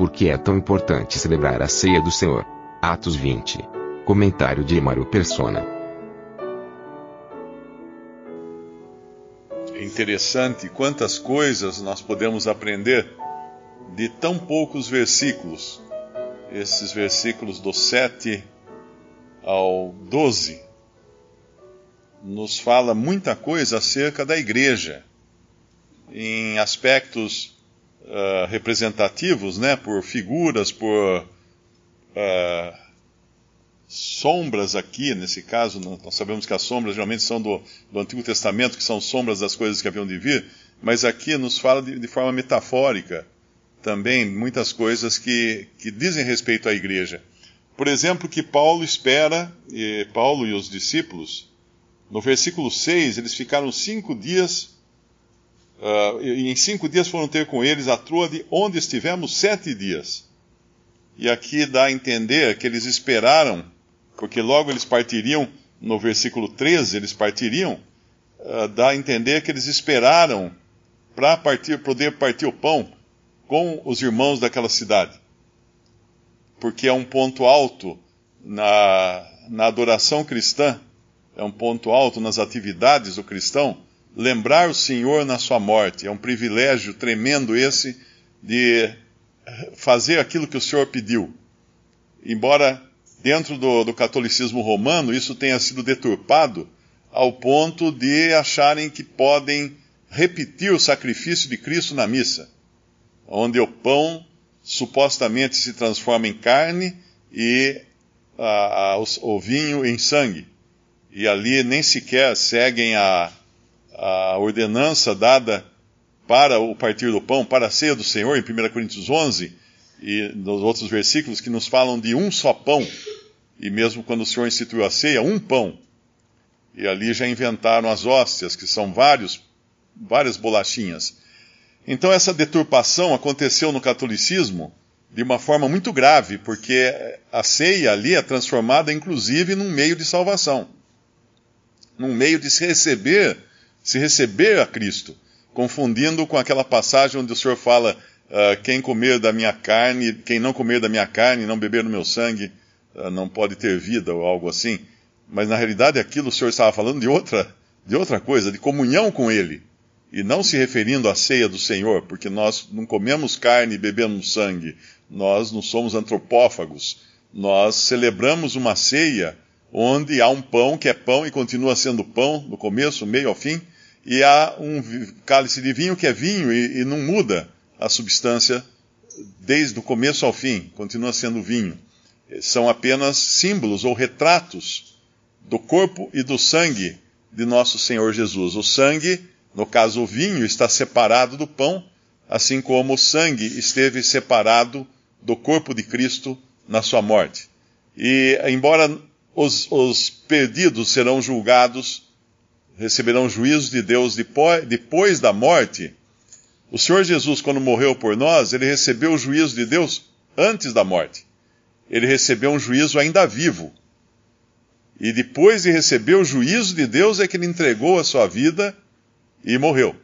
Por que é tão importante celebrar a ceia do Senhor? Atos 20. Comentário de Emaro Persona. É interessante quantas coisas nós podemos aprender de tão poucos versículos. Esses versículos do 7 ao 12 nos fala muita coisa acerca da igreja, em aspectos uh, representativos, né, por figuras, por uh, sombras aqui, nesse caso, nós sabemos que as sombras geralmente são do, do, Antigo Testamento, que são sombras das coisas que haviam de vir, mas aqui nos fala de, de forma metafórica também muitas coisas que, que dizem respeito à igreja. Por exemplo, que Paulo espera, e Paulo e os discípulos, no versículo 6, eles ficaram cinco dias, uh, e em cinco dias foram ter com eles a de onde estivemos sete dias. E aqui dá a entender que eles esperaram, porque logo eles partiriam, no versículo 13, eles partiriam, uh, dá a entender que eles esperaram para partir, poder partir o pão com os irmãos daquela cidade porque é um ponto alto na, na adoração cristã, é um ponto alto nas atividades do cristão, lembrar o Senhor na sua morte. É um privilégio tremendo esse de fazer aquilo que o Senhor pediu. Embora dentro do, do catolicismo romano isso tenha sido deturpado ao ponto de acharem que podem repetir o sacrifício de Cristo na missa, onde o pão supostamente se transforma em carne e a, a, o, o, vinho em sangue. E ali nem sequer seguem a, ordenança dada para o partir do pão, para a ceia do Senhor, em 1 Coríntios 11, e nos outros versículos que nos falam de um só pão, e mesmo quando o Senhor instituiu a ceia, um pão. E ali já inventaram as hóstias, que são vários, várias bolachinhas. Então essa deturpação aconteceu no catolicismo de uma forma muito grave, porque a ceia ali é transformada inclusive num meio de salvação, num meio de se receber, se receber a Cristo, confundindo com aquela passagem onde o Senhor fala: uh, quem comer da minha carne, quem não comer da minha carne, não beber do meu sangue, uh, não pode ter vida ou algo assim. Mas na realidade aquilo o Senhor estava falando de outra, de outra coisa, de comunhão com Ele e não se referindo à ceia do Senhor, porque nós não comemos carne e bebemos sangue, nós não somos antropófagos, nós celebramos uma ceia onde há um pão que é pão e continua sendo pão, no começo, meio ao fim, e há um cálice de vinho que é vinho e, e não muda a substância desde o começo ao fim, continua sendo vinho. São apenas símbolos ou retratos do corpo e do sangue de nosso Senhor Jesus. O sangue no caso, o vinho está separado do pão, assim como o sangue esteve separado do corpo de Cristo na sua morte. E, embora os, os perdidos serão julgados, receberão juízo de Deus depois, da morte, o Senhor Jesus, quando morreu por nós, ele recebeu o juízo de Deus antes da morte. Ele recebeu um juízo ainda vivo. E depois de receber o juízo de Deus, é que ele entregou a sua vida e morreu.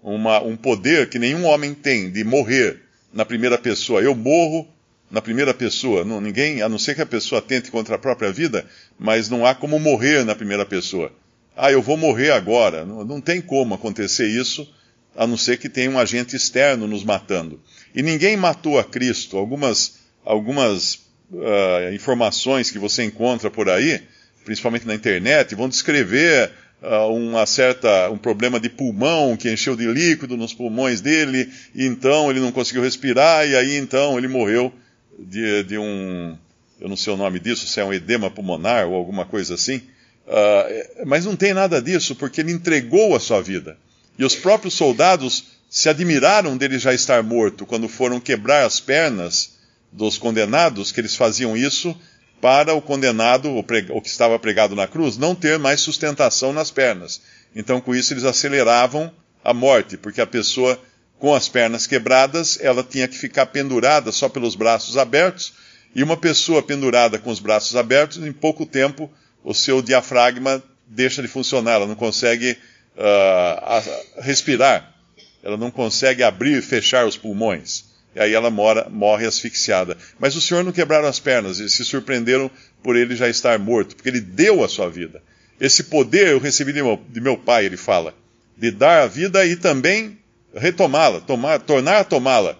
Uma, um poder que nenhum homem tem de morrer na primeira pessoa. Eu morro na primeira pessoa. Não, ninguém, a não ser que a pessoa tente contra a própria vida, mas não há como morrer na primeira pessoa. Ah, eu vou morrer agora. Não, não tem como acontecer isso, a não ser que tenha um agente externo nos matando. E ninguém matou a Cristo. Algumas, algumas uh, informações que você encontra por aí, principalmente na internet, vão descrever uh, uma certa, um problema de pulmão que encheu de líquido nos pulmões dele, e então ele não conseguiu respirar, e aí então ele morreu de, de um, eu não sei o nome disso, se é um edema pulmonar ou alguma coisa assim. Uh, mas não tem nada disso, porque ele entregou a sua vida. E os próprios soldados se admiraram dele já estar morto quando foram quebrar as pernas dos condenados, que eles faziam isso para o condenado, o, o que estava pregado na cruz, não ter mais sustentação nas pernas. Então, com isso, eles aceleravam a morte, porque a pessoa com as pernas quebradas, ela tinha que ficar pendurada só pelos braços abertos, e uma pessoa pendurada com os braços abertos, em pouco tempo, o seu diafragma deixa de funcionar, ela não consegue uh, respirar, ela não consegue abrir e fechar os pulmões. E aí ela mora, morre asfixiada. Mas o Senhor não quebraram as pernas, eles se surpreenderam por ele já estar morto, porque ele deu a sua vida. Esse poder eu recebi de meu, de meu pai, ele fala, de dar a vida e também retomá-la, tornar a tomá-la.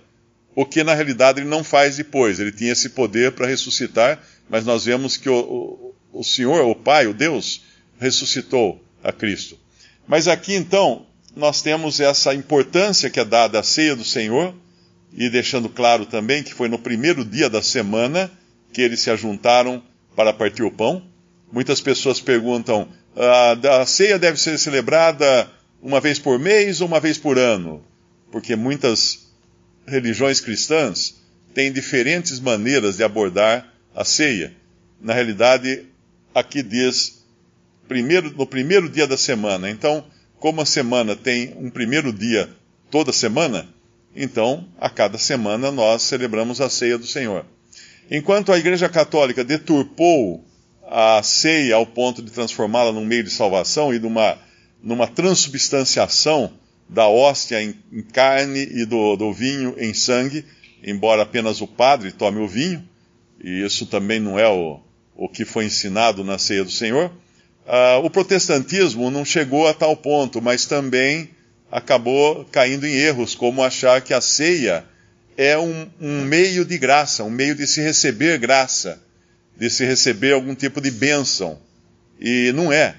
O que na realidade ele não faz depois. Ele tinha esse poder para ressuscitar, mas nós vemos que o, o Senhor, o Pai, o Deus, ressuscitou a Cristo. Mas aqui então, nós temos essa importância que é dada à ceia do Senhor, e deixando claro também que foi no primeiro dia da semana que eles se ajuntaram para partir o pão. Muitas pessoas perguntam: ah, a ceia deve ser celebrada uma vez por mês ou uma vez por ano? Porque muitas religiões cristãs têm diferentes maneiras de abordar a ceia. Na realidade, aqui diz primeiro, no primeiro dia da semana. Então, como a semana tem um primeiro dia toda semana, então a cada semana nós celebramos a ceia do Senhor. Enquanto a Igreja Católica deturpou a ceia ao ponto de transformá-la num meio de salvação e de uma numa transubstanciação da hóstia em, em carne e do, do, vinho em sangue, embora apenas o padre tome o vinho, e isso também não é o, o que foi ensinado na ceia do Senhor. Uh, o protestantismo não chegou a tal ponto, mas também acabou caindo em erros, como achar que a ceia é um, um meio de graça, um meio de se receber graça, de se receber algum tipo de bênção. E não é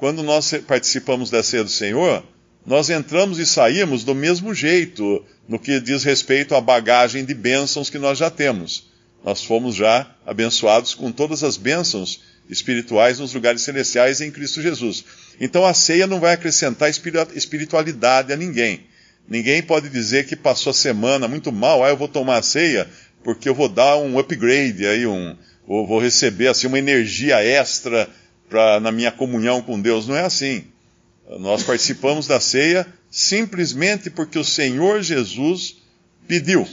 quando nós participamos da ceia do Senhor, nós entramos e saímos do mesmo jeito no que diz respeito à bagagem de bênçãos que nós já temos. Nós fomos já abençoados com todas as bênçãos espirituais nos lugares celestiais em Cristo Jesus. Então a ceia não vai acrescentar espiritualidade a ninguém. Ninguém pode dizer que passou a semana muito mal, ah, eu vou tomar a ceia porque eu vou dar um upgrade aí, um, ou vou receber assim uma energia extra pra, na minha comunhão com Deus. Não é assim. Nós participamos da ceia simplesmente porque o Senhor Jesus pediu.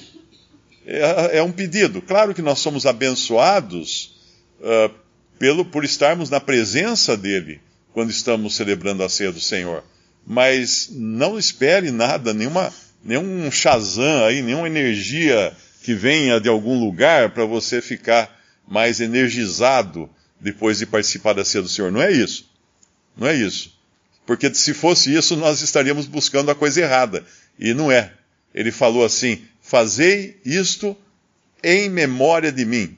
É, é um pedido. Claro que nós somos abençoados uh, pelo, por estarmos na presença dele quando estamos celebrando a ceia do Senhor. Mas não espere nada, nenhuma, nenhum Shazam aí, nenhuma energia que venha de algum lugar para você ficar mais energizado depois de participar da ceia do Senhor. Não é isso. Não é isso. Porque se fosse isso, nós estaríamos buscando a coisa errada. E não é. Ele falou assim: Fazei isto em memória de mim.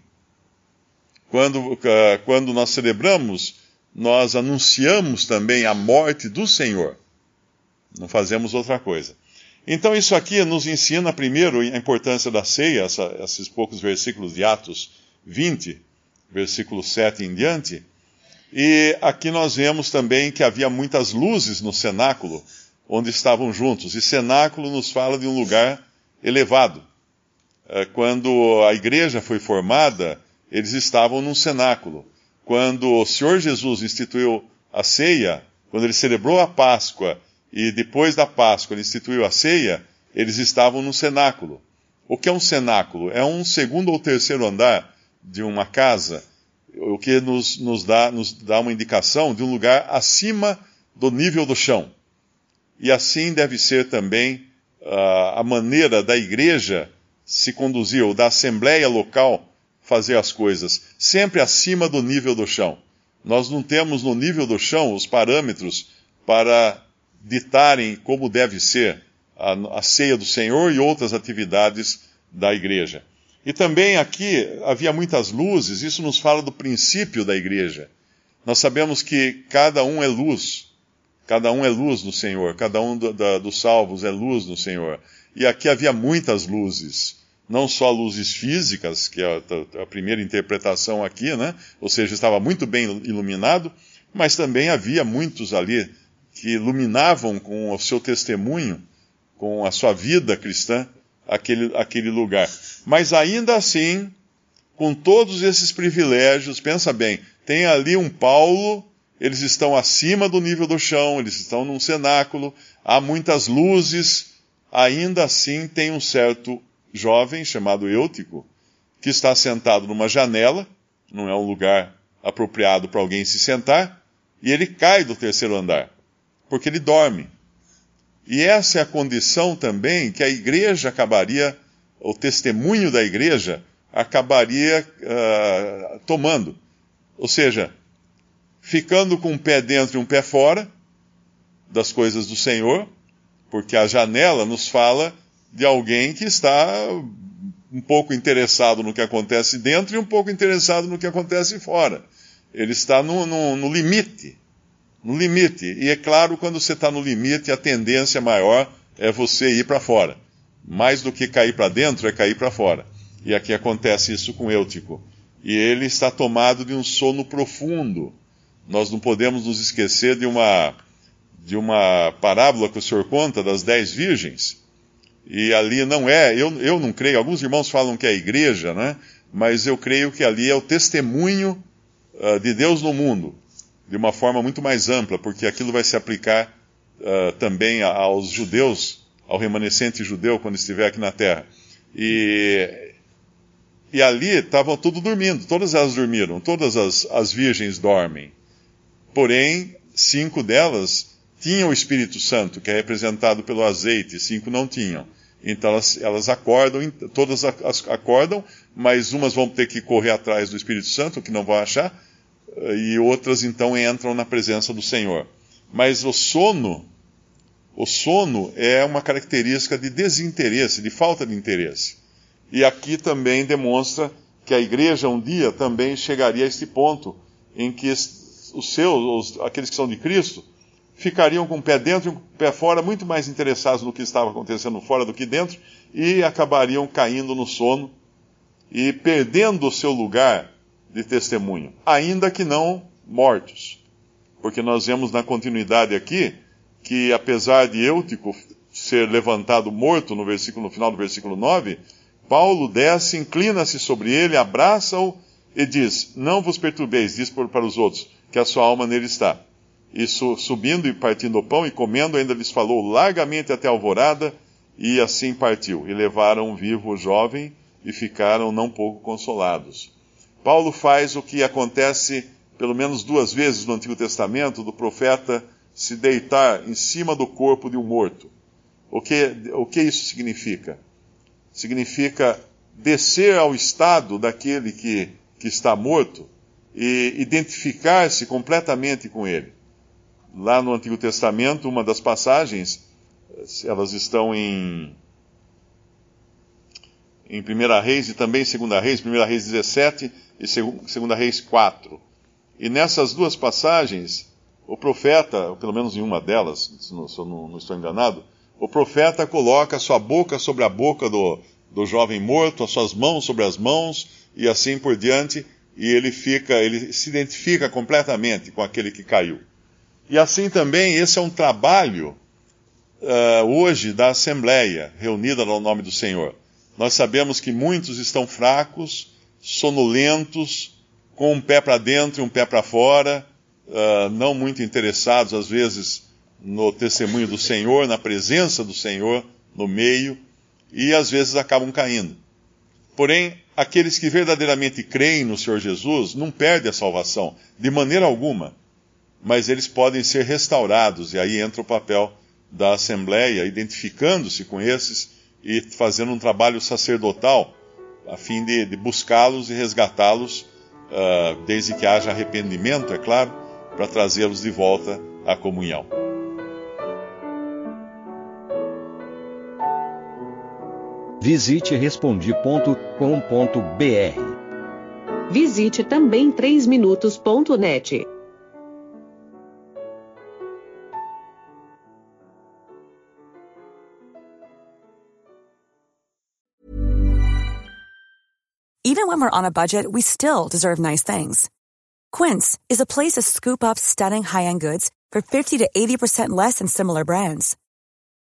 Quando, ah, quando nós celebramos, nós anunciamos também a morte do Senhor. Não fazemos outra coisa. Então, isso aqui nos ensina, primeiro, a importância da ceia, essa, esses poucos versículos de Atos 20, versículo 7 em diante. E aqui nós vemos também que havia muitas luzes no cenáculo onde estavam juntos. E cenáculo nos fala de um lugar elevado. É, quando a igreja foi formada, eles estavam num cenáculo. Quando o Senhor Jesus instituiu a ceia, quando ele celebrou a Páscoa e depois da Páscoa ele instituiu a ceia, eles estavam no cenáculo. O que é um cenáculo? É um segundo ou terceiro andar de uma casa, o que nos, nos, dá, nos dá uma indicação de um lugar acima do nível do chão. E assim deve ser também a maneira da igreja se conduzir, ou da assembleia local fazer as coisas, sempre acima do nível do chão. Nós não temos no nível do chão os parâmetros para ditarem como deve ser a, a ceia do Senhor e outras atividades da igreja. E também aqui havia muitas luzes, isso nos fala do princípio da igreja. Nós sabemos que cada um é luz, cada um é luz no Senhor, cada um do, da, dos salvos é luz no Senhor. E aqui havia muitas luzes, não só luzes físicas, que é a, a primeira interpretação aqui, né? ou seja, estava muito bem iluminado, mas também havia muitos ali que iluminavam com o seu testemunho, com a sua vida cristã, aquele, aquele lugar. Mas ainda assim, com todos esses privilégios, pensa bem, tem ali um Paulo, eles estão acima do nível do chão, eles estão num cenáculo, há muitas luzes, ainda assim tem um certo jovem chamado Eutico, que está sentado numa janela, não é um lugar apropriado para alguém se sentar, e ele cai do terceiro andar, porque ele dorme. E essa é a condição também que a igreja acabaria, o testemunho da igreja acabaria uh, tomando. Ou seja, ficando com um pé dentro e um pé fora das coisas do Senhor, porque a janela nos fala de alguém que está um pouco interessado no que acontece dentro e um pouco interessado no que acontece fora. Ele está no, no, no limite. No limite. E é claro, quando você está no limite, a tendência maior é você ir para fora. Mais do que cair para dentro, é cair para fora. E aqui acontece isso com Eutico. E ele está tomado de um sono profundo. Nós não podemos nos esquecer de uma, de uma parábola que o senhor conta das dez virgens. E ali não é, eu, eu não creio, alguns irmãos falam que é a igreja, né? mas eu creio que ali é o testemunho uh, de Deus no mundo, de uma forma muito mais ampla, porque aquilo vai se aplicar uh, também aos judeus, ao remanescente judeu quando estiver aqui na terra. E e ali estavam tudo dormindo, todas elas dormiram, todas as, as virgens dormem. Porém, cinco delas tinham o Espírito Santo, que é representado pelo azeite, cinco não tinham. Então elas, elas acordam, todas acordam, mas umas vão ter que correr atrás do Espírito Santo, que não vão achar, e outras então entram na presença do Senhor. Mas o sono, o sono é uma característica de desinteresse, de falta de interesse. E aqui também demonstra que a igreja um dia também chegaria a este ponto em que os seus, os, aqueles que são de Cristo, ficariam com o pé dentro e o pé fora, muito mais interessados no que estava acontecendo fora do que dentro, e acabariam caindo no sono e perdendo o seu lugar de testemunho, ainda que não mortos. Porque nós vemos na continuidade aqui que, apesar de Eutico ser levantado morto no, versículo, no final do versículo 9, Paulo desce, inclina-se sobre ele, abraça-o e diz: Não vos perturbeis, diz para os outros, que a sua alma nele está. E subindo e partindo o pão e comendo, ainda lhes falou largamente até a alvorada, e assim partiu. E levaram vivo o jovem e ficaram não pouco consolados. Paulo faz o que acontece pelo menos duas vezes no Antigo Testamento, do profeta se deitar em cima do corpo de um morto. O que, o que isso significa? significa descer ao estado daquele que, que está morto e identificar-se completamente com ele. Lá no Antigo Testamento, uma das passagens, elas estão em, em 1 Reis e também em 2 Reis, 1 Reis 17 e 2 Reis 4. E nessas duas passagens, o profeta, ou pelo menos em uma delas, se não, se não, não estou enganado, o profeta coloca a sua boca sobre a boca do, do jovem morto, as suas mãos sobre as mãos, e assim por diante, e ele fica, ele se identifica completamente com aquele que caiu. E assim também, esse é um trabalho uh, hoje da Assembleia, reunida no nome do Senhor. Nós sabemos que muitos estão fracos, sonolentos, com um pé para dentro e um pé para fora, uh, não muito interessados, às vezes, no testemunho do Senhor, na presença do Senhor no meio, e às vezes acabam caindo. Porém, aqueles que verdadeiramente creem no Senhor Jesus não perdem a salvação, de maneira alguma, mas eles podem ser restaurados, e aí entra o papel da Assembleia, identificando-se com esses e fazendo um trabalho sacerdotal a fim de, de buscá-los e resgatá-los, uh, desde que haja arrependimento, é claro, para trazê-los de volta à comunhão. Visite respondi.com.br. Visite também 3minutos.net. Even when we're on a budget, we still deserve nice things. Quince is a place to scoop up stunning high-end goods for 50 to 80% less than similar brands.